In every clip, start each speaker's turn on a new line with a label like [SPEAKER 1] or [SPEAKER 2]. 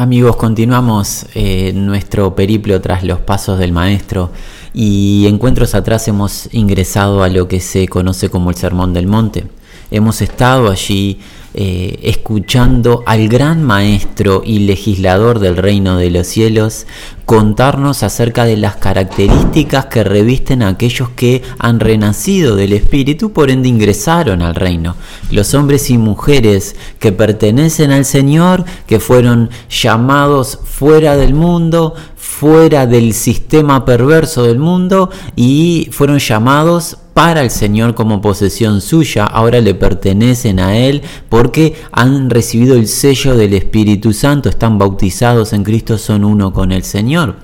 [SPEAKER 1] Amigos, continuamos eh, nuestro periplo tras los pasos del Maestro y encuentros atrás hemos ingresado a lo que se conoce como el Sermón del Monte. Hemos estado allí eh, escuchando al gran maestro y legislador del reino de los cielos contarnos acerca de las características que revisten a aquellos que han renacido del Espíritu, por ende ingresaron al reino. Los hombres y mujeres que pertenecen al Señor, que fueron llamados fuera del mundo, fuera del sistema perverso del mundo y fueron llamados para el Señor como posesión suya, ahora le pertenecen a Él porque han recibido el sello del Espíritu Santo, están bautizados en Cristo, son uno con el Señor.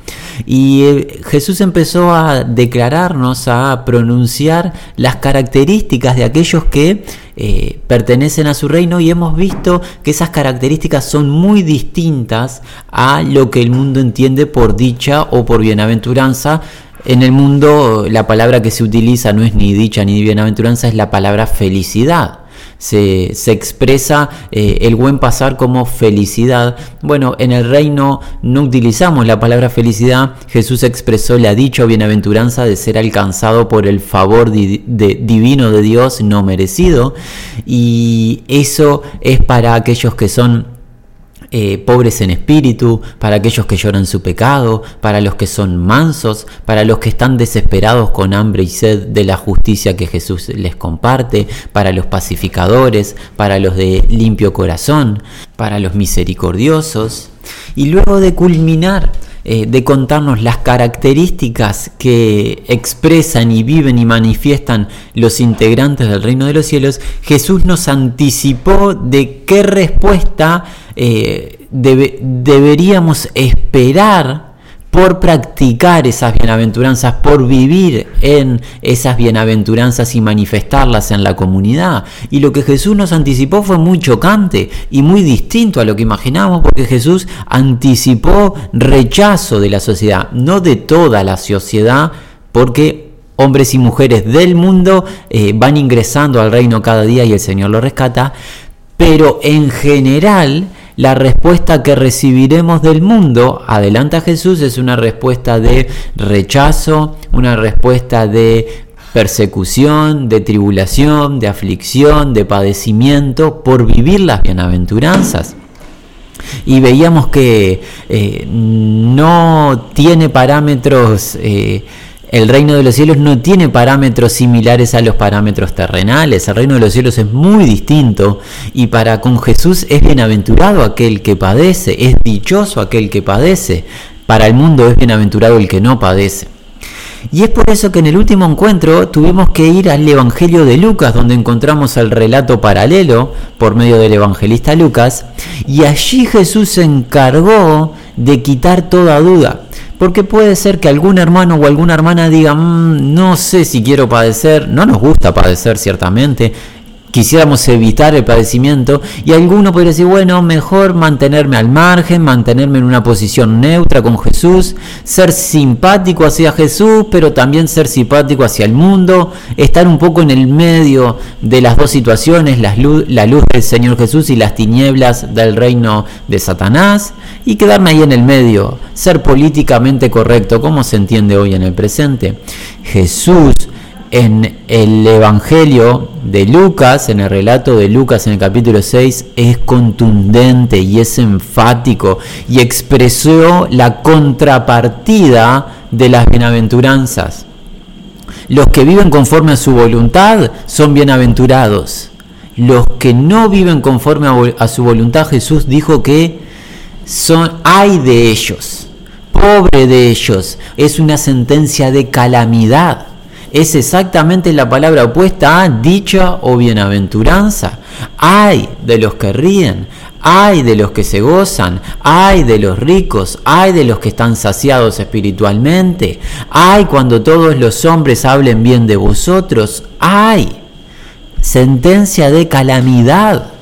[SPEAKER 1] Y eh, Jesús empezó a declararnos, a pronunciar las características de aquellos que eh, pertenecen a su reino y hemos visto que esas características son muy distintas a lo que el mundo entiende por dicha o por bienaventuranza, en el mundo la palabra que se utiliza no es ni dicha ni bienaventuranza, es la palabra felicidad. Se, expresa eh, el buen pasar como felicidad. Bueno, en el reino no utilizamos la palabra felicidad. Jesús expresó la dicha o bienaventuranza de ser alcanzado por el favor divino de Dios no merecido. Y eso es para aquellos que son eh, pobres en espíritu, para aquellos que lloran su pecado, para los que son mansos, para los que están desesperados con hambre y sed de la justicia que Jesús les comparte, para los pacificadores, para los de limpio corazón, para los misericordiosos. Y luego de culminar eh, de contarnos las características que expresan y viven y manifiestan los integrantes del reino de los cielos, Jesús nos anticipó de qué respuesta eh, deberíamos esperar por practicar esas bienaventuranzas, por vivir en esas bienaventuranzas y manifestarlas en la comunidad. Y lo que Jesús nos anticipó fue muy chocante y muy distinto a lo que imaginábamos, porque Jesús anticipó rechazo de la sociedad, no de toda la sociedad, porque hombres y mujeres del mundo eh, van ingresando al reino cada día y el Señor lo rescata, pero en general la respuesta que recibiremos del mundo, adelanta Jesús, es una respuesta de rechazo, una respuesta de persecución, de tribulación, de aflicción, de padecimiento por vivir las bienaventuranzas. Y veíamos que eh, no tiene parámetros eh, el reino de los cielos no tiene parámetros similares a los parámetros terrenales. El reino de los cielos es muy distinto y para con Jesús es bienaventurado aquel que padece, es dichoso aquel que padece. Para el mundo es bienaventurado el que no padece. Y es por eso que en el último encuentro tuvimos que ir al Evangelio de Lucas, donde encontramos el relato paralelo por medio del evangelista Lucas, y allí Jesús se encargó de quitar toda duda. Porque puede ser que algún hermano o alguna hermana diga, mm, no sé si quiero padecer, no nos gusta padecer ciertamente, quisiéramos evitar el padecimiento y alguno podría decir, bueno, mejor mantenerme al margen, mantenerme en una posición neutra con Jesús, ser simpático hacia Jesús, pero también ser simpático hacia el mundo, estar un poco en el medio de las dos situaciones, la luz, la luz del Señor Jesús y las tinieblas del reino de Satanás, y quedarme ahí en el medio, ser políticamente correcto, como se entiende hoy en el presente. Jesús en el Evangelio de Lucas, en el relato de Lucas en el capítulo 6, es contundente y es enfático y expresó la contrapartida de las bienaventuranzas. Los que viven conforme a su voluntad son bienaventurados. Los que no viven conforme a, su voluntad, Jesús dijo que son hay de ellos, pobre de ellos. Es una sentencia de calamidad es exactamente la palabra opuesta a dicha o bienaventuranza. Hay de los que ríen, hay de los que se gozan, hay de los ricos, hay de los que están saciados espiritualmente, hay cuando todos los hombres hablen bien de vosotros, hay sentencia de calamidad.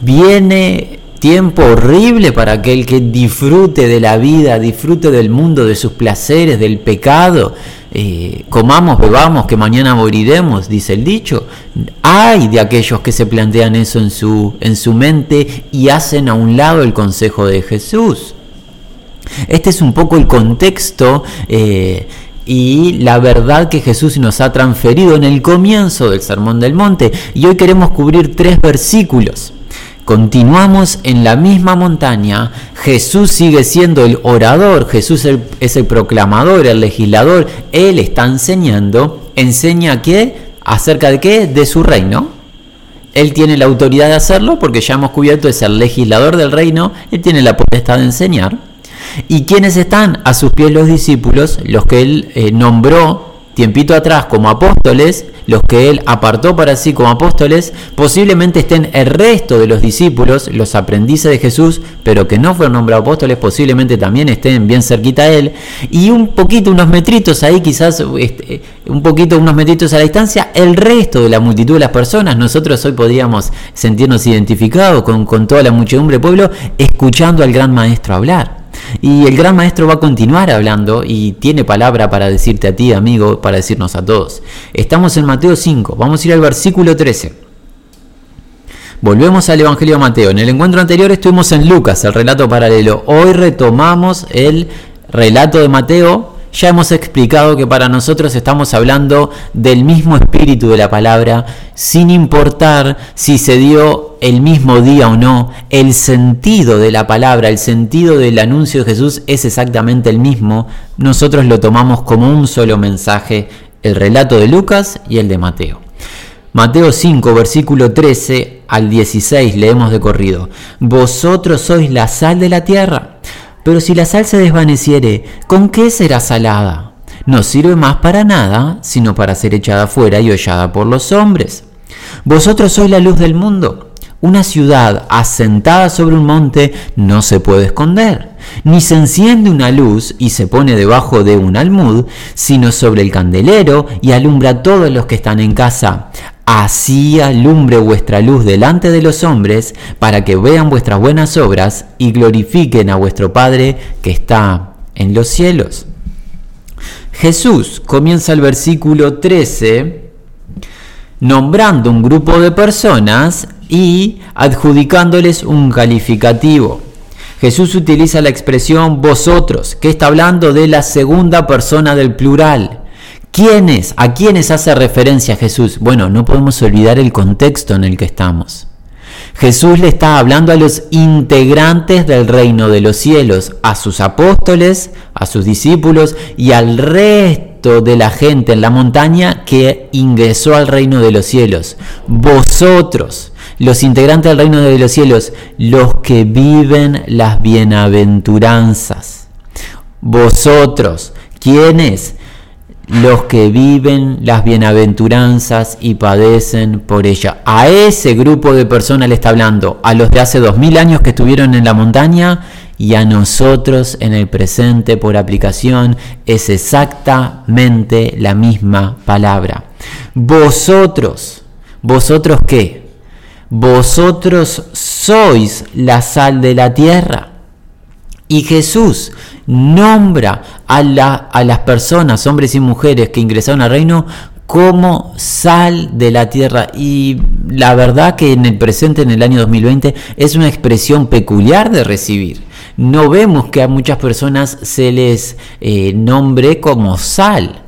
[SPEAKER 1] Viene tiempo horrible para aquel que disfrute de la vida, disfrute del mundo, de sus placeres, del pecado, eh, comamos, bebamos, que mañana moriremos, dice el dicho. Hay de aquellos que se plantean eso en su, en su mente y hacen a un lado el consejo de Jesús. Este es un poco el contexto eh, y la verdad que Jesús nos ha transferido en el comienzo del Sermón del Monte. Y hoy queremos cubrir tres versículos. Continuamos en la misma montaña, Jesús sigue siendo el orador, Jesús es el proclamador, el legislador, Él está enseñando, enseña qué, acerca de qué, de su reino. Él tiene la autoridad de hacerlo porque ya hemos cubierto, es el legislador del reino, Él tiene la potestad de enseñar. ¿Y quiénes están a sus pies los discípulos? Los que Él eh, nombró tiempito atrás como apóstoles, los que él apartó para sí como apóstoles, posiblemente estén el resto de los discípulos, los aprendices de Jesús, pero que no fueron nombrados apóstoles, posiblemente también estén bien cerquita a él, y un poquito, unos metritos ahí, quizás este, un poquito, unos metritos a la distancia, el resto de la multitud de las personas, nosotros hoy podríamos sentirnos identificados con, con toda la muchedumbre del pueblo, escuchando al gran maestro hablar. Y el gran maestro va a continuar hablando y tiene palabra para decirte a ti, amigo, para decirnos a todos. Estamos en Mateo 5, vamos a ir al versículo 13. Volvemos al Evangelio de Mateo. En el encuentro anterior estuvimos en Lucas, el relato paralelo. Hoy retomamos el relato de Mateo ya hemos explicado que para nosotros estamos hablando del mismo espíritu de la palabra, sin importar si se dio el mismo día o no, el sentido de la palabra, el sentido del anuncio de Jesús es exactamente el mismo. Nosotros lo tomamos como un solo mensaje, el relato de Lucas y el de Mateo. Mateo 5, versículo 13 al 16 leemos de corrido. Vosotros sois la sal de la tierra. Pero si la sal se desvaneciere, ¿con qué será salada? No sirve más para nada, sino para ser echada fuera y hollada por los hombres. Vosotros sois la luz del mundo. Una ciudad asentada sobre un monte no se puede esconder, ni se enciende una luz y se pone debajo de un almud, sino sobre el candelero y alumbra a todos los que están en casa. Así alumbre vuestra luz delante de los hombres, para que vean vuestras buenas obras y glorifiquen a vuestro Padre que está en los cielos. Jesús comienza el versículo 13 nombrando un grupo de personas y adjudicándoles un calificativo. Jesús utiliza la expresión vosotros, que está hablando de la segunda persona del plural. ¿Quiénes? ¿A quiénes hace referencia Jesús? Bueno, no podemos olvidar el contexto en el que estamos. Jesús le está hablando a los integrantes del reino de los cielos, a sus apóstoles, a sus discípulos y al resto de la gente en la montaña que ingresó al reino de los cielos. Vosotros, los integrantes del reino de los cielos, los que viven las bienaventuranzas. Vosotros, ¿quiénes? Los que viven las bienaventuranzas y padecen por ella. A ese grupo de personas le está hablando, a los de hace dos mil años que estuvieron en la montaña y a nosotros en el presente por aplicación es exactamente la misma palabra. Vosotros, vosotros qué? Vosotros sois la sal de la tierra. Y Jesús nombra a, a las personas, hombres y mujeres que ingresaron al reino, como sal de la tierra. Y la verdad que en el presente, en el año 2020, es una expresión peculiar de recibir. No vemos que a muchas personas se les eh, nombre como sal.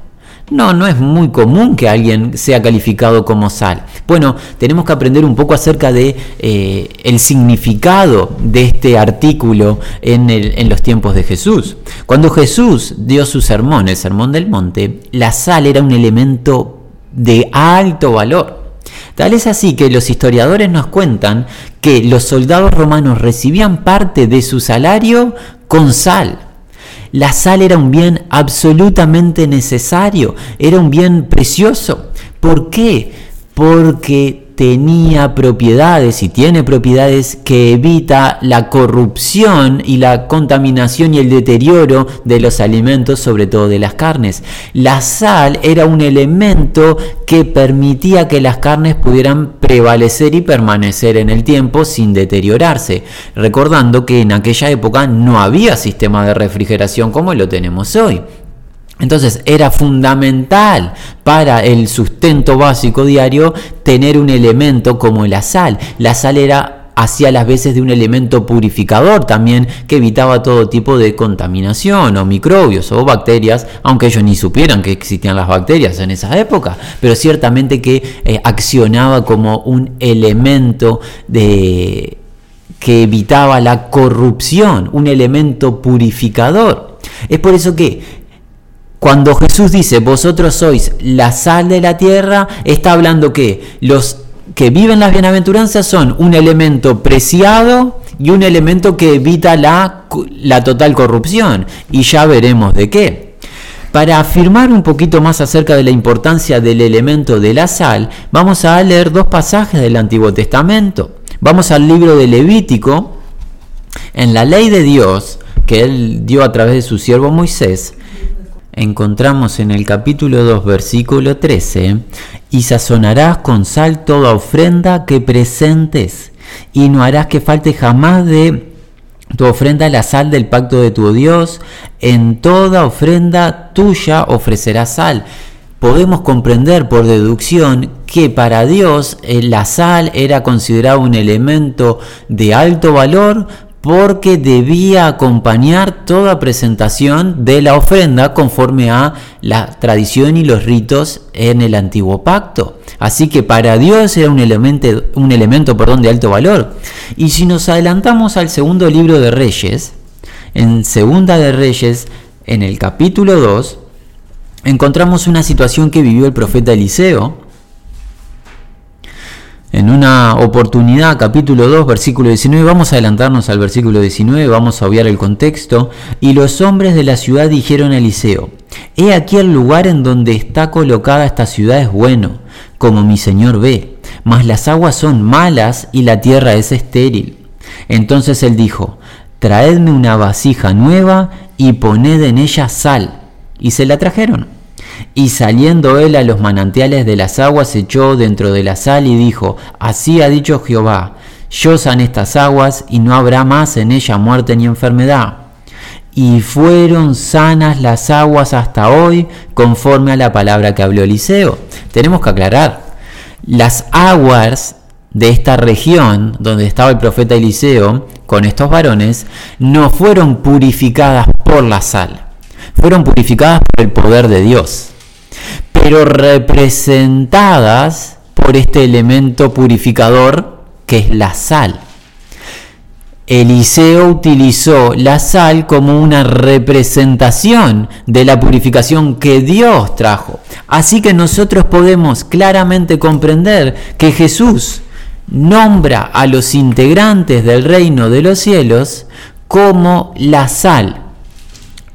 [SPEAKER 1] No, no es muy común que alguien sea calificado como sal. Bueno, tenemos que aprender un poco acerca de eh, el significado de este artículo en, en los tiempos de Jesús. Cuando Jesús dio su sermón, el sermón del monte, la sal era un elemento de alto valor. Tal es así que los historiadores nos cuentan que los soldados romanos recibían parte de su salario con sal. La sal era un bien absolutamente necesario, era un bien precioso. ¿Por qué? Porque tenía propiedades y tiene propiedades que evita la corrupción y la contaminación y el deterioro de los alimentos, sobre todo de las carnes. La sal era un elemento que permitía que las carnes pudieran prevalecer y permanecer en el tiempo sin deteriorarse, recordando que en aquella época no había sistema de refrigeración como lo tenemos hoy. Entonces era fundamental para el sustento básico diario tener un elemento como la sal. La sal era hacía las veces de un elemento purificador también que evitaba todo tipo de contaminación o microbios o bacterias, aunque ellos ni supieran que existían las bacterias en esa época, pero ciertamente que eh, accionaba como un elemento de que evitaba la corrupción, un elemento purificador. Es por eso que cuando Jesús dice, vosotros sois la sal de la tierra, está hablando que los que viven las bienaventuranzas son un elemento preciado y un elemento que evita la, la total corrupción. Y ya veremos de qué. Para afirmar un poquito más acerca de la importancia del elemento de la sal, vamos a leer dos pasajes del Antiguo Testamento. Vamos al libro de Levítico. En la ley de Dios, que él dio a través de su siervo Moisés, encontramos en el capítulo 2, versículo 13, y sazonarás con sal toda ofrenda que presentes, y no harás que falte jamás de tu ofrenda la sal del pacto de tu Dios, en toda ofrenda tuya ofrecerás sal. Podemos comprender por deducción que para Dios eh, la sal era considerado un elemento de alto valor porque debía acompañar toda presentación de la ofrenda conforme a la tradición y los ritos en el antiguo pacto. Así que para Dios era un elemento, un elemento de alto valor. Y si nos adelantamos al segundo libro de Reyes, en Segunda de Reyes, en el capítulo 2, encontramos una situación que vivió el profeta Eliseo, en una oportunidad, capítulo 2, versículo 19, vamos a adelantarnos al versículo 19, vamos a obviar el contexto, y los hombres de la ciudad dijeron a Eliseo, He aquí el lugar en donde está colocada esta ciudad es bueno, como mi señor ve, mas las aguas son malas y la tierra es estéril. Entonces él dijo, Traedme una vasija nueva y poned en ella sal. Y se la trajeron. Y saliendo él a los manantiales de las aguas, echó dentro de la sal y dijo, Así ha dicho Jehová, yo san estas aguas y no habrá más en ella muerte ni enfermedad. Y fueron sanas las aguas hasta hoy, conforme a la palabra que habló Eliseo. Tenemos que aclarar, las aguas de esta región donde estaba el profeta Eliseo con estos varones no fueron purificadas por la sal, fueron purificadas por el poder de Dios pero representadas por este elemento purificador que es la sal. Eliseo utilizó la sal como una representación de la purificación que Dios trajo. Así que nosotros podemos claramente comprender que Jesús nombra a los integrantes del reino de los cielos como la sal,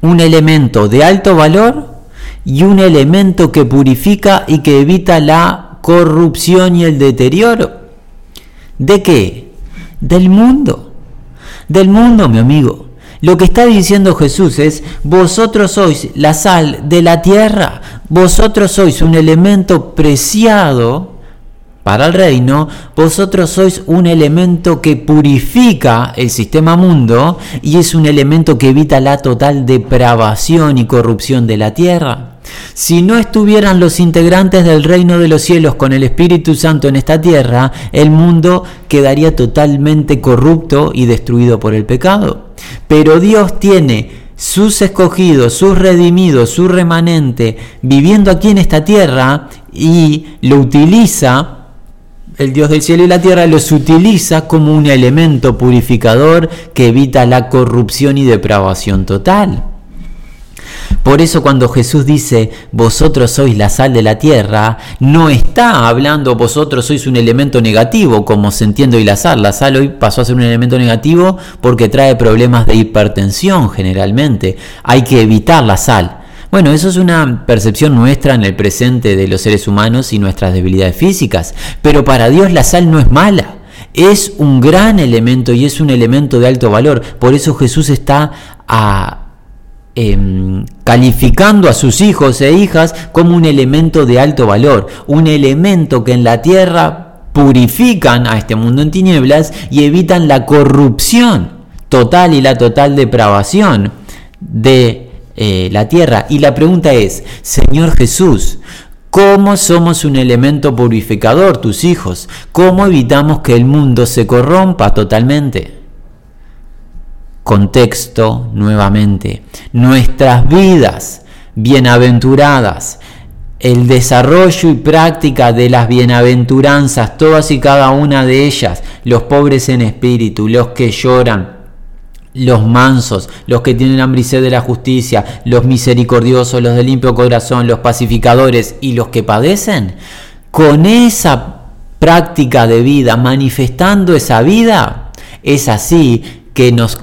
[SPEAKER 1] un elemento de alto valor y un elemento que purifica y que evita la corrupción y el deterioro. ¿De qué? Del mundo. Del mundo, mi amigo. Lo que está diciendo Jesús es, vosotros sois la sal de la tierra, vosotros sois un elemento preciado para el reino, vosotros sois un elemento que purifica el sistema mundo y es un elemento que evita la total depravación y corrupción de la tierra. Si no estuvieran los integrantes del reino de los cielos con el Espíritu Santo en esta tierra, el mundo quedaría totalmente corrupto y destruido por el pecado. Pero Dios tiene sus escogidos, sus redimidos, su remanente viviendo aquí en esta tierra y lo utiliza el Dios del cielo y la tierra los utiliza como un elemento purificador que evita la corrupción y depravación total. Por eso cuando Jesús dice, vosotros sois la sal de la tierra, no está hablando vosotros sois un elemento negativo, como se entiende hoy la sal. La sal hoy pasó a ser un elemento negativo porque trae problemas de hipertensión generalmente. Hay que evitar la sal. Bueno, eso es una percepción nuestra en el presente de los seres humanos y nuestras debilidades físicas. Pero para Dios la sal no es mala. Es un gran elemento y es un elemento de alto valor. Por eso Jesús está Em, calificando a sus hijos e hijas como un elemento de alto valor, un elemento que en la tierra purifican a este mundo en tinieblas y evitan la corrupción total y la total depravación de eh, la tierra. Y la pregunta es, Señor Jesús, ¿Cómo somos un elemento purificador, tus hijos? ¿Cómo evitamos que el mundo se corrompa totalmente? Contexto nuevamente. Nuestras vidas bienaventuradas, el desarrollo y práctica de las bienaventuranzas, todas y cada una de ellas, los pobres en espíritu, los que lloran, los mansos, los que tienen hambre de la justicia, los misericordiosos, los de limpio corazón, los pacificadores y los que padecen, con esa práctica de vida, manifestando esa vida, es así que nos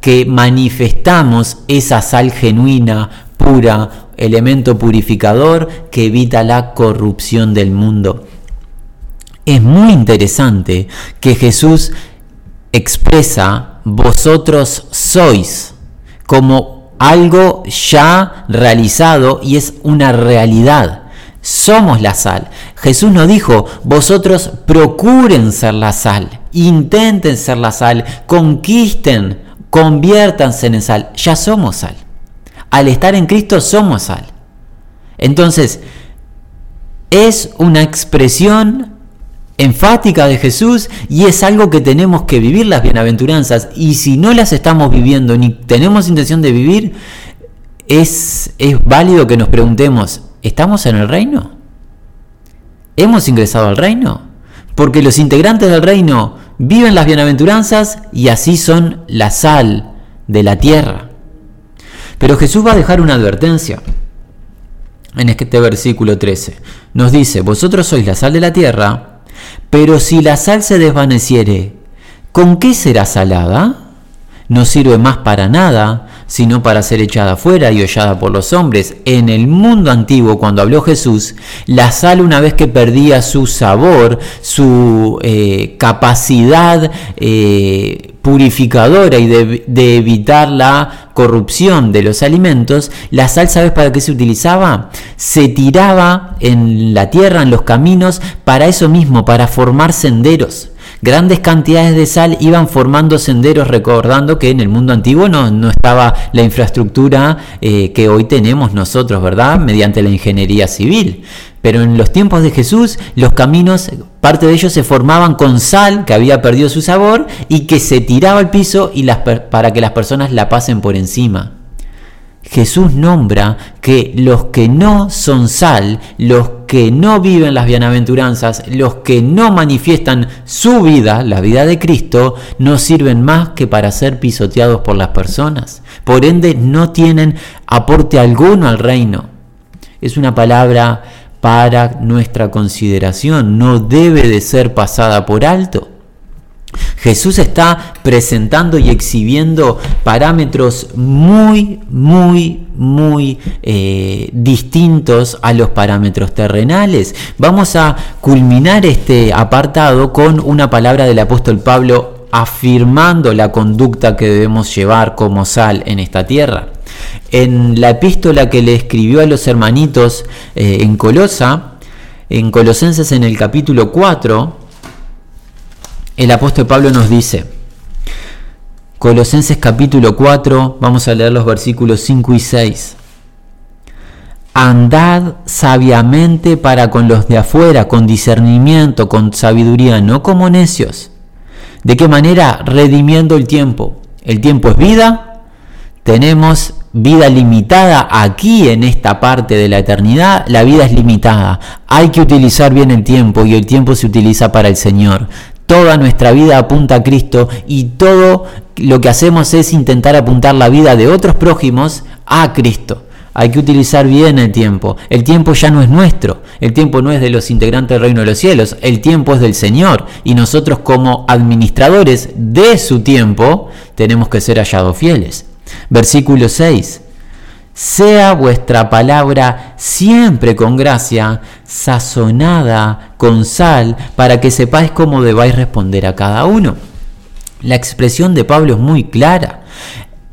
[SPEAKER 1] que manifestamos esa sal genuina, pura, elemento purificador que evita la corrupción del mundo. Es muy interesante que Jesús expresa vosotros sois como algo ya realizado y es una realidad. Somos la sal. Jesús nos dijo, vosotros procuren ser la sal, intenten ser la sal, conquisten, conviértanse en sal. Ya somos sal. Al estar en Cristo somos sal. Entonces, es una expresión enfática de Jesús y es algo que tenemos que vivir las bienaventuranzas y si no las estamos viviendo ni tenemos intención de vivir, es, es válido que nos preguntemos, ¿estamos en el reino? ¿Hemos ingresado al reino? Porque los integrantes del reino viven las bienaventuranzas y así son la sal de la tierra. Pero Jesús va a dejar una advertencia en este versículo 13. Nos dice, vosotros sois la sal de la tierra, pero si la sal se desvaneciere, ¿con qué será salada? No sirve más para nada, sino para ser echada fuera y hollada por los hombres. En el mundo antiguo, cuando habló Jesús, la sal una vez que perdía su sabor, su eh, capacidad eh, purificadora y de, evitar la corrupción de los alimentos, la sal, ¿sabes para qué se utilizaba? Se tiraba en la tierra, en los caminos, para eso mismo, para formar senderos. Grandes cantidades de sal iban formando senderos, recordando que en el mundo antiguo no, no estaba la infraestructura eh, que hoy tenemos nosotros, ¿verdad? Mediante la ingeniería civil. Pero en los tiempos de Jesús, los caminos, parte de ellos se formaban con sal que había perdido su sabor y que se tiraba al piso y para que las personas la pasen por encima. Jesús nombra que los que no son sal, los que no viven las bienaventuranzas, los que no manifiestan su vida, la vida de Cristo, no sirven más que para ser pisoteados por las personas. Por ende, no tienen aporte alguno al reino. Es una palabra para nuestra consideración, no debe de ser pasada por alto. Jesús está presentando y exhibiendo parámetros muy, muy, muy eh, distintos a los parámetros terrenales. Vamos a culminar este apartado con una palabra del apóstol Pablo afirmando la conducta que debemos llevar como sal en esta tierra. En la epístola que le escribió a los hermanitos eh, en Colosa, en Colosenses en el capítulo 4, el apóstol Pablo nos dice, Colosenses capítulo 4, vamos a leer los versículos 5 y 6. Andad sabiamente para con los de afuera, con discernimiento, con sabiduría, no como necios. ¿De qué manera? Redimiendo el tiempo. El tiempo es vida, tenemos vida limitada aquí en esta parte de la eternidad, la vida es limitada. Hay que utilizar bien el tiempo y el tiempo se utiliza para el Señor. Toda nuestra vida apunta a Cristo y todo lo que hacemos es intentar apuntar la vida de otros prójimos a Cristo. Hay que utilizar bien el tiempo. El tiempo ya no es nuestro. El tiempo no es de los integrantes del reino de los cielos. El tiempo es del Señor. Y nosotros como administradores de su tiempo tenemos que ser hallados fieles. Versículo 6 sea vuestra palabra siempre con gracia, sazonada con sal, para que sepáis cómo debáis responder a cada uno. La expresión de Pablo es muy clara.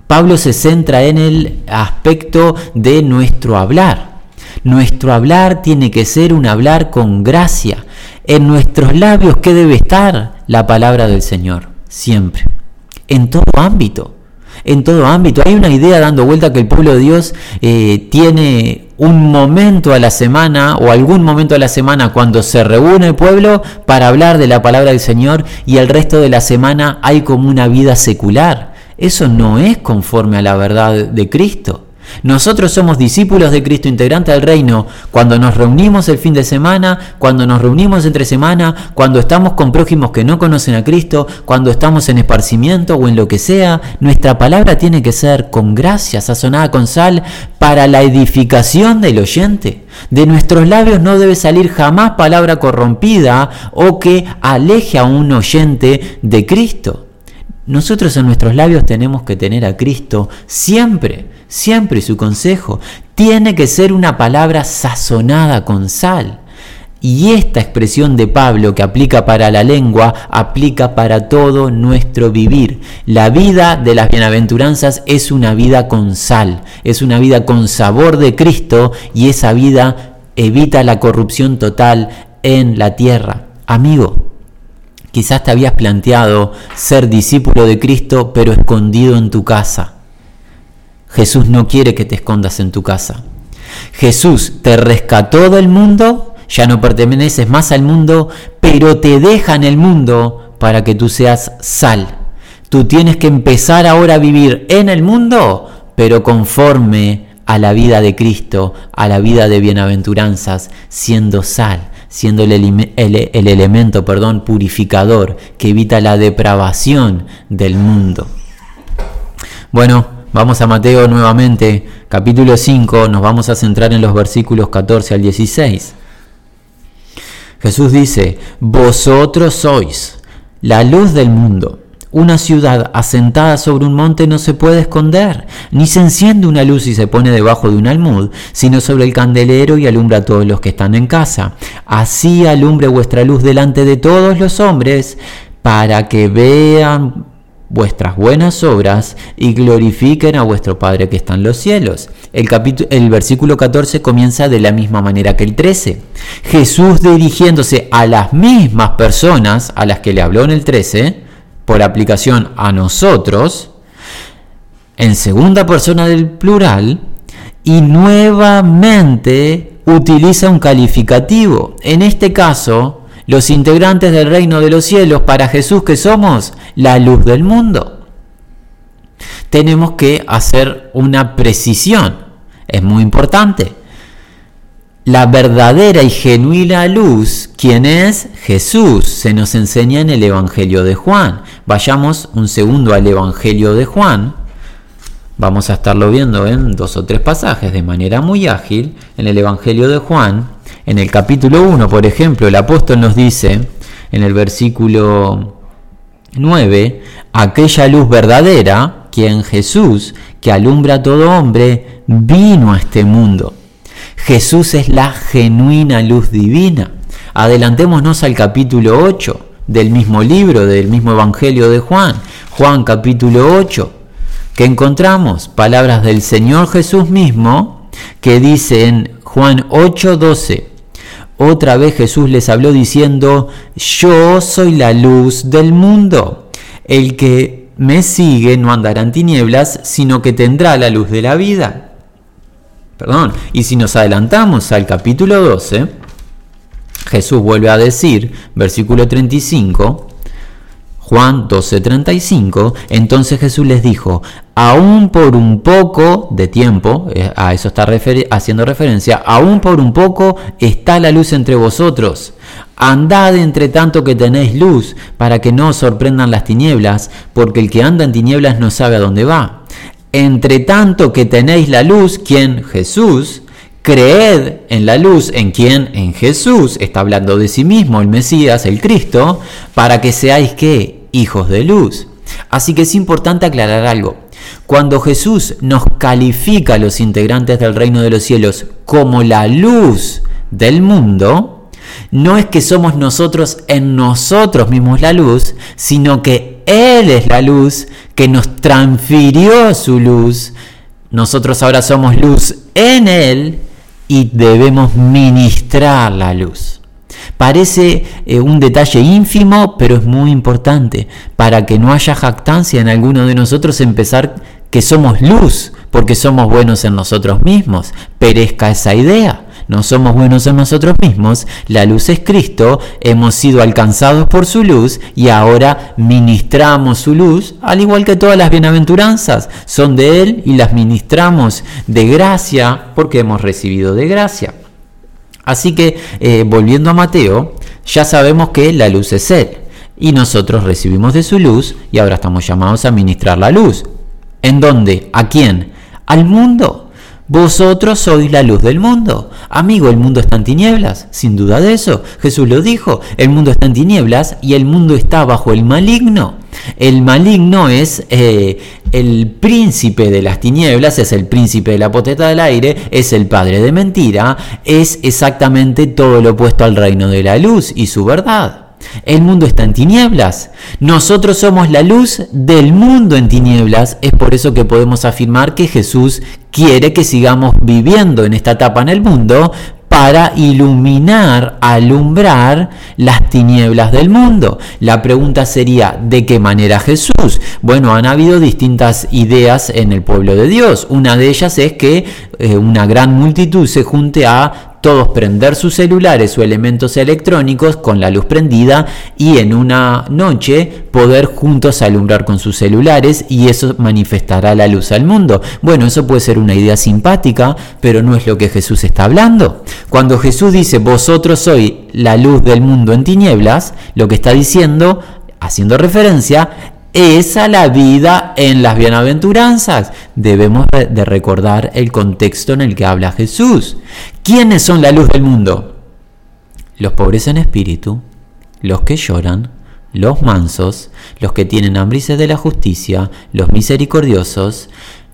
[SPEAKER 1] Pablo se centra en el aspecto de nuestro hablar. Nuestro hablar tiene que ser un hablar con gracia. En nuestros labios, ¿qué debe estar? La palabra del Señor, siempre, en todo ámbito en todo ámbito. Hay una idea dando vuelta que el pueblo de Dios eh, tiene un momento a la semana o algún momento a la semana cuando se reúne el pueblo para hablar de la palabra del Señor y el resto de la semana hay como una vida secular. Eso no es conforme a la verdad de Cristo. Nosotros somos discípulos de Cristo, integrante del reino, cuando nos reunimos el fin de semana, cuando nos reunimos entre semana, cuando estamos con prójimos que no conocen a Cristo, cuando estamos en esparcimiento o en lo que sea, nuestra palabra tiene que ser con gracia, sazonada con sal, para la edificación del oyente. De nuestros labios no debe salir jamás palabra corrompida o que aleje a un oyente de Cristo. Nosotros en nuestros labios tenemos que tener a Cristo siempre, siempre su consejo. Tiene que ser una palabra sazonada con sal. Y esta expresión de Pablo que aplica para la lengua, aplica para todo nuestro vivir. La vida de las bienaventuranzas es una vida con sal, es una vida con sabor de Cristo y esa vida evita la corrupción total en la tierra. Amigo, Quizás te habías planteado ser discípulo de Cristo, pero escondido en tu casa. Jesús no quiere que te escondas en tu casa. Jesús te rescató del mundo, ya no perteneces más al mundo, pero te deja en el mundo para que tú seas sal. Tú tienes que empezar ahora a vivir en el mundo, pero conforme a la vida de Cristo, a la vida de bienaventuranzas, siendo sal siendo el, elemento perdón, purificador que evita la depravación del mundo. Bueno, vamos a Mateo nuevamente, capítulo 5, nos vamos a centrar en los versículos 14 al 16. Jesús dice, vosotros sois la luz del mundo. Una ciudad asentada sobre un monte no se puede esconder, ni se enciende una luz y se pone debajo de un almud, sino sobre el candelero y alumbra a todos los que están en casa. Así alumbre vuestra luz delante de todos los hombres, para que vean vuestras buenas obras y glorifiquen a vuestro Padre que está en los cielos. El, el versículo 14 comienza de la misma manera que el 13. Jesús dirigiéndose a las mismas personas a las que le habló en el 13, por aplicación a nosotros, en segunda persona del plural, y nuevamente utiliza un calificativo. En este caso, los integrantes del reino de los cielos, para Jesús que somos la luz del mundo. Tenemos que hacer una precisión, es muy importante la verdadera y genuina luz, ¿quién es? Jesús, se nos enseña en el Evangelio de Juan. Vayamos un segundo al Evangelio de Juan. Vamos a estarlo viendo en dos o tres pasajes de manera muy ágil. En el Evangelio de Juan, en el capítulo 1, por ejemplo, el apóstol nos dice, en el versículo 9, aquella luz verdadera, quien Jesús, que alumbra a todo hombre, vino a este mundo Jesús es la genuina luz divina. Adelantémonos al capítulo 8 del mismo libro, del mismo Evangelio de Juan. Juan capítulo 8, que encontramos palabras del Señor Jesús mismo que dice en Juan 8, 12. Otra vez Jesús les habló diciendo, yo soy la luz del mundo. El que me sigue no andará en tinieblas, sino que tendrá la luz de la vida. Perdón. Y si nos adelantamos al capítulo 12, Jesús vuelve a decir, versículo 35, Juan 12:35, entonces Jesús les dijo, aún por un poco de tiempo, eh, a eso está haciendo referencia, aún por un poco está la luz entre vosotros. Andad entre tanto que tenéis luz, para que no os sorprendan las tinieblas, porque el que anda en tinieblas no sabe a dónde va entre tanto que tenéis la luz, quien Jesús, creed en la luz, en quien en Jesús, está hablando de sí mismo, el Mesías, el Cristo, para que seáis que hijos de luz. Así que es importante aclarar algo. Cuando Jesús nos califica a los integrantes del reino de los cielos como la luz del mundo, no es que somos nosotros en nosotros mismos la luz, sino que él es la luz que nos transfirió su luz. Nosotros ahora somos luz en Él y debemos ministrar la luz. Parece eh, un detalle ínfimo, pero es muy importante para que no haya jactancia en alguno de nosotros empezar que somos luz porque somos buenos en nosotros mismos. Perezca esa idea. No somos buenos en nosotros mismos, la luz es Cristo, hemos sido alcanzados por su luz y ahora ministramos su luz, al igual que todas las bienaventuranzas, son de Él y las ministramos de gracia porque hemos recibido de gracia. Así que, eh, volviendo a Mateo, ya sabemos que la luz es Él y nosotros recibimos de su luz y ahora estamos llamados a ministrar la luz. ¿En dónde? ¿A quién? Al mundo. Vosotros sois la luz del mundo. Amigo, el mundo está en tinieblas, sin duda de eso. Jesús lo dijo, el mundo está en tinieblas y el mundo está bajo el maligno. El maligno es eh, el príncipe de las tinieblas, es el príncipe de la potestad del aire, es el padre de mentira, es exactamente todo lo opuesto al reino de la luz y su verdad. El mundo está en tinieblas. Nosotros somos la luz del mundo en tinieblas. Es por eso que podemos afirmar que Jesús quiere que sigamos viviendo en esta etapa en el mundo para iluminar, alumbrar las tinieblas del mundo. La pregunta sería, ¿de qué manera Jesús? Bueno, han habido distintas ideas en el pueblo de Dios. Una de ellas es que eh, una gran multitud se junte a todos prender sus celulares o elementos electrónicos con la luz prendida y en una noche poder juntos alumbrar con sus celulares y eso manifestará la luz al mundo. Bueno, eso puede ser una idea simpática, pero no es lo que Jesús está hablando. Cuando Jesús dice, vosotros sois la luz del mundo en tinieblas, lo que está diciendo, haciendo referencia, es a la vida en las bienaventuranzas. Debemos de recordar el contexto en el que habla Jesús. ¿Quiénes son la luz del mundo? Los pobres en espíritu, los que lloran, los mansos, los que tienen hambre de la justicia, los misericordiosos,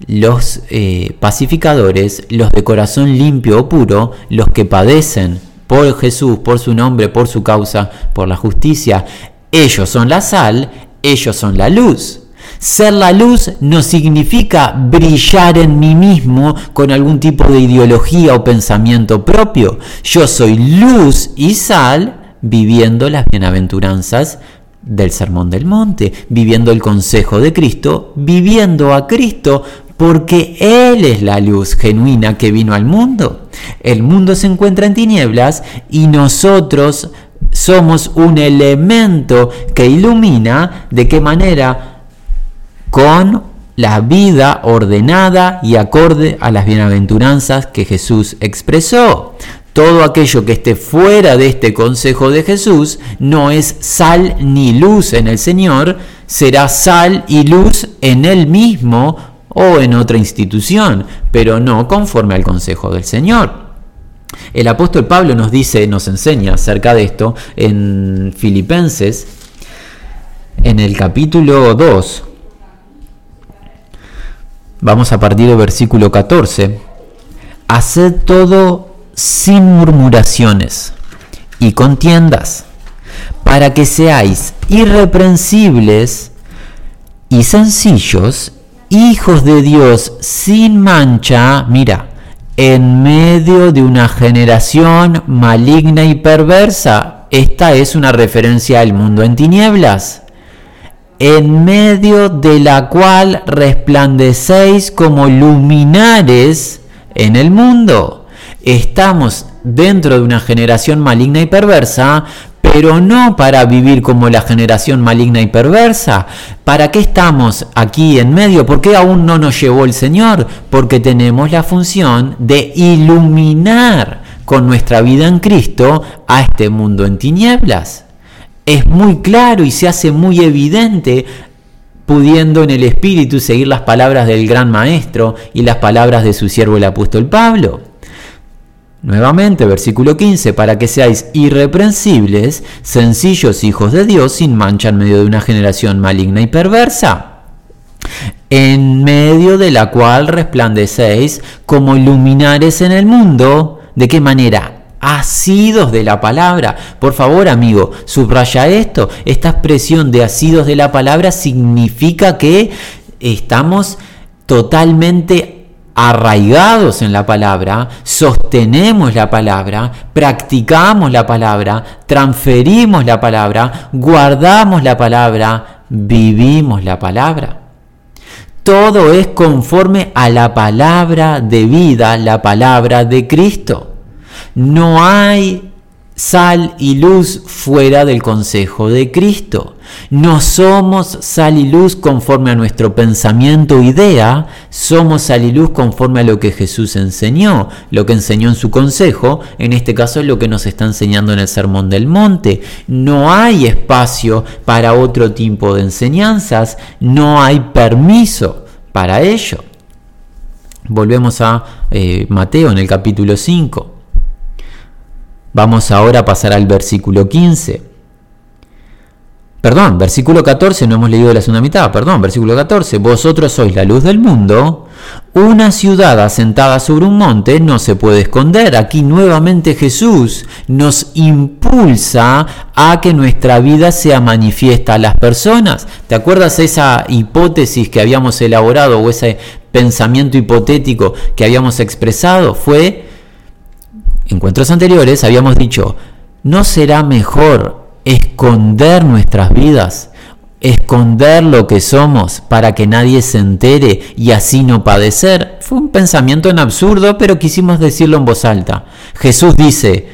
[SPEAKER 1] los eh, pacificadores, los de corazón limpio o puro, los que padecen por Jesús, por su nombre, por su causa, por la justicia. Ellos son la sal, ellos son la luz. Ser la luz no significa brillar en mí mismo con algún tipo de ideología o pensamiento propio. Yo soy luz y sal viviendo las bienaventuranzas del Sermón del Monte, viviendo el consejo de Cristo, viviendo a Cristo, porque Él es la luz genuina que vino al mundo. El mundo se encuentra en tinieblas y nosotros somos un elemento que ilumina de qué manera con la vida ordenada y acorde a las bienaventuranzas que Jesús expresó. Todo aquello que esté fuera de este consejo de Jesús no es sal ni luz en el Señor, será sal y luz en Él mismo o en otra institución, pero no conforme al consejo del Señor. El apóstol Pablo nos dice, nos enseña acerca de esto en Filipenses, en el capítulo 2. Vamos a partir del versículo 14. Haced todo sin murmuraciones y contiendas, para que seáis irreprensibles y sencillos, hijos de Dios sin mancha, mira, en medio de una generación maligna y perversa. Esta es una referencia al mundo en tinieblas, en medio de la cual resplandecéis como luminares en el mundo. Estamos dentro de una generación maligna y perversa, pero no para vivir como la generación maligna y perversa. ¿Para qué estamos aquí en medio? ¿Por qué aún no nos llevó el Señor? Porque tenemos la función de iluminar con nuestra vida en Cristo a este mundo en tinieblas. Es muy claro y se hace muy evidente pudiendo en el Espíritu seguir las palabras del gran Maestro y las palabras de su siervo el apóstol Pablo. Nuevamente, versículo 15, para que seáis irreprensibles, sencillos hijos de Dios, sin mancha en medio de una generación maligna y perversa, en medio de la cual resplandecéis como luminares en el mundo. ¿De qué manera? Asidos de la palabra. Por favor, amigo, subraya esto. Esta expresión de asidos de la palabra significa que estamos totalmente arraigados en la palabra, sostenemos la palabra, practicamos la palabra, transferimos la palabra, guardamos la palabra, vivimos la palabra. todo es conforme a la palabra de vida, la palabra de Cristo. No hay sal y luz fuera del consejo de Cristo. No somos sal y luz conforme a nuestro pensamiento o idea, somos sal y luz conforme a lo que Jesús enseñó, lo que enseñó en su consejo, en este caso es lo que nos está enseñando en el Sermón del Monte. No hay espacio para otro tipo de enseñanzas, no hay permiso para ello. Volvemos a eh, Mateo en el capítulo 5. Vamos ahora a pasar al versículo 15. Perdón, versículo 14, no hemos leído la segunda mitad, perdón, versículo 14. Vosotros sois la luz del mundo. Una ciudad asentada sobre un monte no se puede esconder. Aquí nuevamente Jesús nos impulsa a que nuestra vida sea manifiesta a las personas. ¿Te acuerdas esa hipótesis que habíamos elaborado o ese pensamiento hipotético que habíamos expresado? Fue encuentros anteriores habíamos dicho, ¿no será mejor esconder nuestras vidas? esconder lo que somos para que nadie se entere y así no padecer. Fue un pensamiento en absurdo, pero quisimos decirlo en voz alta. Jesús dice,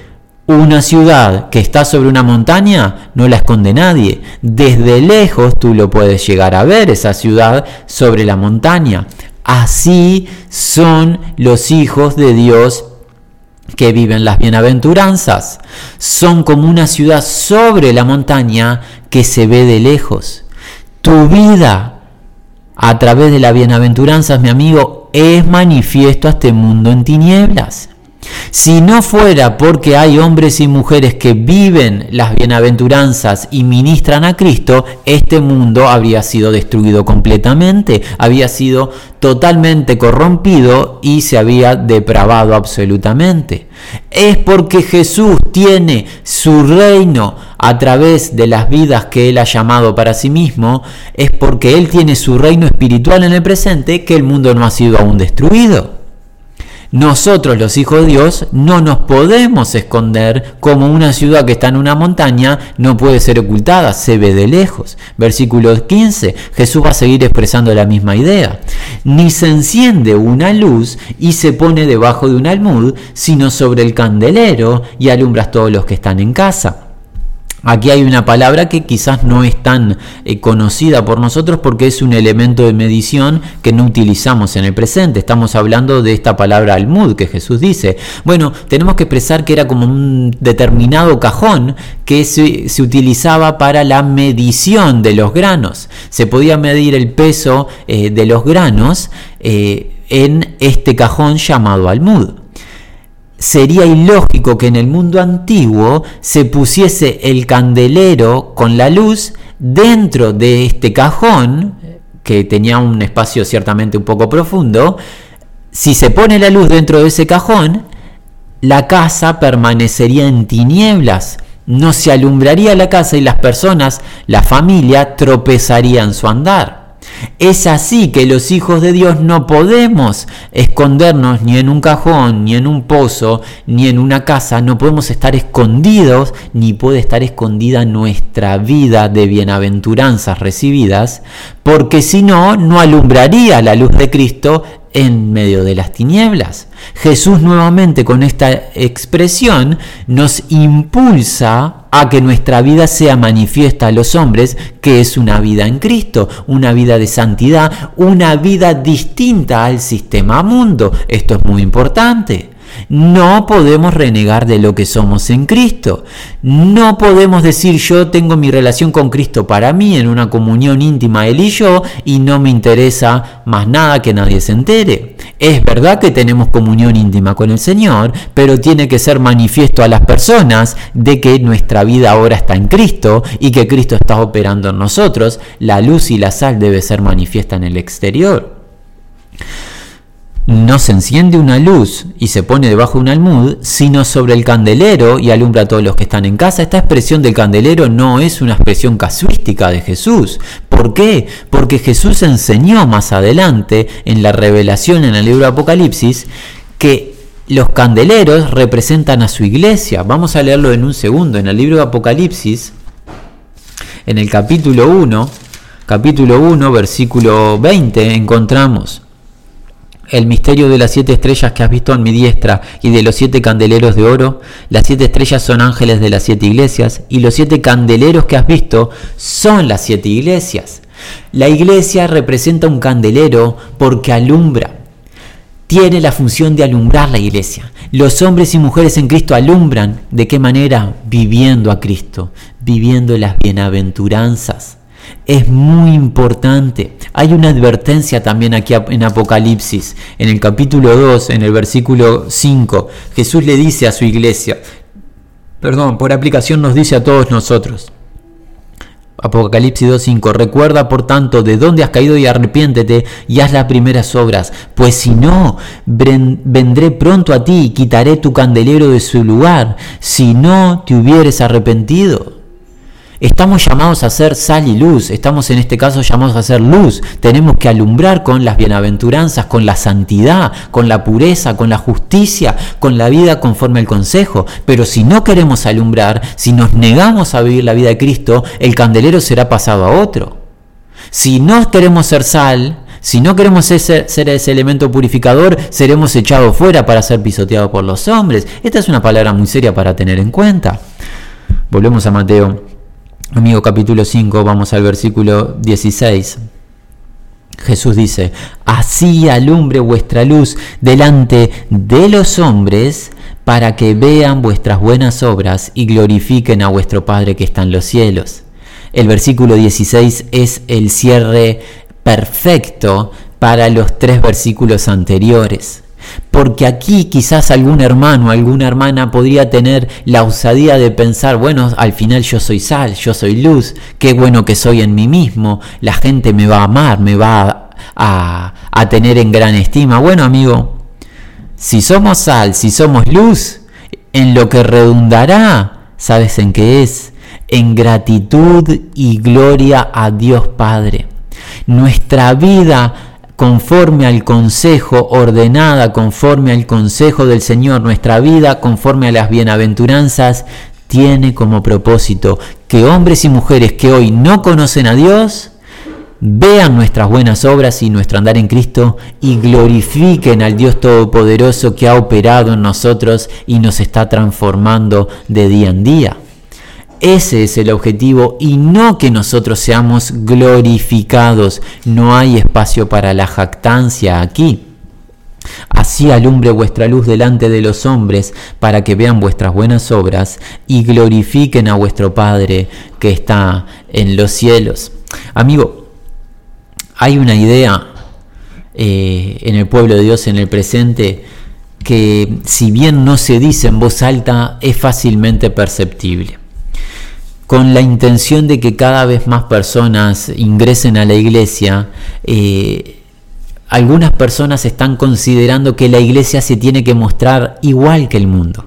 [SPEAKER 1] una ciudad que está sobre una montaña no la esconde nadie. Desde lejos tú lo puedes llegar a ver, esa ciudad sobre la montaña. Así son los hijos de Dios que viven las bienaventuranzas. Son como una ciudad sobre la montaña que se ve de lejos. Tu vida a través de las bienaventuranzas, mi amigo, es manifiesto a este mundo en tinieblas. Si no fuera porque hay hombres y mujeres que viven las bienaventuranzas y ministran a Cristo, este mundo habría sido destruido completamente, había sido totalmente corrompido y se había depravado absolutamente. Es porque Jesús tiene su reino a través de las vidas que Él ha llamado para sí mismo, es porque Él tiene su reino espiritual en el presente que el mundo no ha sido aún destruido. Nosotros los hijos de Dios no nos podemos esconder como una ciudad que está en una montaña no puede ser ocultada, se ve de lejos. Versículo 15, Jesús va a seguir expresando la misma idea. Ni se enciende una luz y se pone debajo de un almud, sino sobre el candelero y alumbras todos los que están en casa. Aquí hay una palabra que quizás no es tan eh, conocida por nosotros porque es un elemento de medición que no utilizamos en el presente. Estamos hablando de esta palabra almud que Jesús dice. Bueno, tenemos que expresar que era como un determinado cajón que se, utilizaba para la medición de los granos. Se podía medir el peso eh, de los granos eh, en este cajón llamado almud sería ilógico que en el mundo antiguo se pusiese el candelero con la luz dentro de este cajón, que tenía un espacio ciertamente un poco profundo. Si se pone la luz dentro de ese cajón, la casa permanecería en tinieblas. No se alumbraría la casa y las personas, la familia, tropezarían su andar. Es así que los hijos de Dios no podemos escondernos ni en un cajón, ni en un pozo, ni en una casa, no podemos estar escondidos, ni puede estar escondida nuestra vida de bienaventuranzas recibidas, porque si no, no alumbraría la luz de Cristo en medio de las tinieblas. Jesús nuevamente con esta expresión nos impulsa a que nuestra vida sea manifiesta a los hombres, que es una vida en Cristo, una vida de santidad, una vida distinta al sistema mundo. Esto es muy importante. No podemos renegar de lo que somos en Cristo. No podemos decir yo tengo mi relación con Cristo para mí en una comunión íntima Él y yo y no me interesa más nada que nadie se entere. Es verdad que tenemos comunión íntima con el Señor, pero tiene que ser manifiesto a las personas de que nuestra vida ahora está en Cristo y que Cristo está operando en nosotros. La luz y la sal debe ser manifiesta en el exterior no se enciende una luz y se pone debajo de un almud, sino sobre el candelero y alumbra a todos los que están en casa. Esta expresión del candelero no es una expresión casuística de Jesús. ¿Por qué? Porque Jesús enseñó más adelante en la revelación en el libro de Apocalipsis que los candeleros representan a su iglesia. Vamos a leerlo en un segundo. En el libro de Apocalipsis, en el capítulo 1, capítulo 1, versículo 20, encontramos el misterio de las siete estrellas que has visto en mi diestra y de los siete candeleros de oro. Las siete estrellas son ángeles de las siete iglesias y los siete candeleros que has visto son las siete iglesias. La iglesia representa un candelero porque alumbra. Tiene la función de alumbrar la iglesia. Los hombres y mujeres en Cristo alumbran. ¿De qué manera? Viviendo a Cristo, viviendo las bienaventuranzas es muy importante. Hay una advertencia también aquí en Apocalipsis, en el capítulo 2, en el versículo 5. Jesús le dice a su iglesia, perdón, por aplicación nos dice a todos nosotros. Apocalipsis 2.5. Recuerda por tanto de dónde has caído y arrepiéntete y haz las primeras obras, pues si no, vendré pronto a ti y quitaré tu candelero de su lugar, si no te hubieres arrepentido. Estamos llamados a ser sal y luz, estamos en este caso llamados a ser luz. Tenemos que alumbrar con las bienaventuranzas, con la santidad, con la pureza, con la justicia, con la vida conforme al consejo. Pero si no queremos alumbrar, si nos negamos a vivir la vida de Cristo, el candelero será pasado a otro. Si no queremos ser sal, si no queremos ser, ser, ese elemento purificador, seremos echados fuera para ser pisoteados por los hombres. Esta es una palabra muy seria para tener en cuenta. Volvemos a Mateo Amigo capítulo 5, vamos al versículo 16. Jesús dice, así alumbre vuestra luz delante de los hombres para que vean vuestras buenas obras y glorifiquen a vuestro Padre que está en los cielos. El versículo 16 es el cierre perfecto para los tres versículos anteriores porque aquí quizás algún hermano, alguna hermana podría tener la osadía de pensar, bueno, al final yo soy sal, yo soy luz, qué bueno que soy en mí mismo, la gente me va a amar, me va a, a tener en gran estima. Bueno, amigo, si somos sal, si somos luz, en lo que redundará, ¿sabes en qué es? En gratitud y gloria a Dios Padre. Nuestra vida conforme al consejo, ordenada conforme al consejo del Señor, nuestra vida conforme a las bienaventuranzas, tiene como propósito que hombres y mujeres que hoy no conocen a Dios, vean nuestras buenas obras y nuestro andar en Cristo y glorifiquen al Dios Todopoderoso que ha operado en nosotros y nos está transformando de día en día. Ese es el objetivo y no que nosotros seamos glorificados. No hay espacio para la jactancia aquí. Así alumbre vuestra luz delante de los hombres para que vean vuestras buenas obras y glorifiquen a vuestro Padre que está en los cielos. Amigo, hay una idea eh, en el pueblo de Dios en el presente que si bien no se dice en voz alta es fácilmente perceptible con la intención de que cada vez más personas ingresen a la iglesia, eh, algunas personas están considerando que la iglesia se tiene que mostrar igual que el mundo,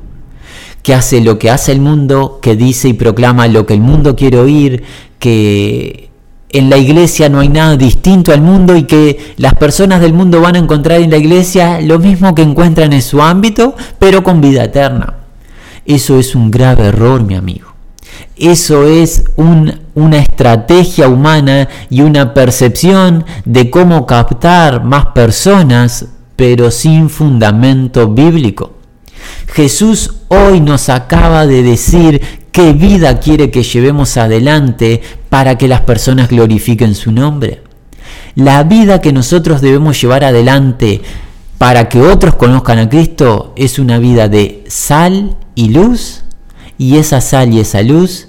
[SPEAKER 1] que hace lo que hace el mundo, que dice y proclama lo que el mundo quiere oír, que en la iglesia no hay nada distinto al mundo y que las personas del mundo van a encontrar en la iglesia lo mismo que encuentran en su ámbito, pero con vida eterna. Eso es un grave error, mi amigo. Eso es una estrategia humana y una percepción de cómo captar más personas, pero sin fundamento bíblico. Jesús hoy nos acaba de decir qué vida quiere que llevemos adelante para que las personas glorifiquen su nombre. La vida que nosotros debemos llevar adelante para que otros conozcan a Cristo es una vida de sal y luz y esa sal y esa luz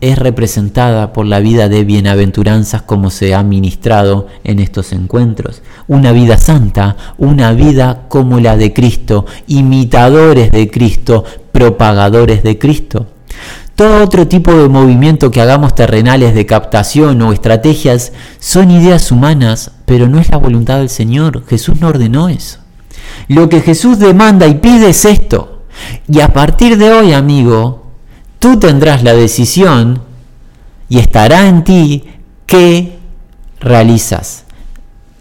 [SPEAKER 1] es representada por la vida de bienaventuranzas como se ha ministrado en estos encuentros. Una vida santa, una vida como la de Cristo, imitadores de Cristo, propagadores de Cristo. Todo otro tipo de movimiento que hagamos terrenales de captación o estrategias son ideas humanas, pero no es la voluntad del Señor. Jesús no ordenó eso. Lo que Jesús demanda y pide es esto, y a partir de hoy, amigo, tú tendrás la decisión y estará en ti qué realizas.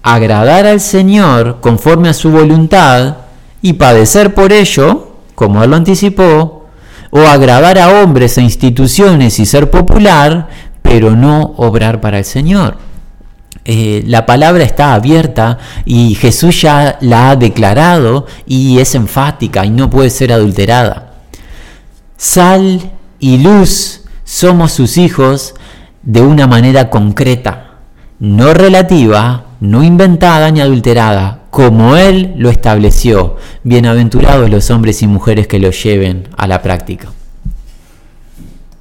[SPEAKER 1] Agradar al Señor conforme a su voluntad y padecer por ello, como Él lo anticipó, o agradar a hombres e instituciones y ser popular, pero no obrar para el Señor. Eh, la palabra está abierta y Jesús ya la ha declarado y es enfática y no puede ser adulterada. Sal y luz somos sus hijos de una manera concreta, no relativa, no inventada ni adulterada, como Él lo estableció. Bienaventurados los hombres y mujeres que lo lleven a la práctica.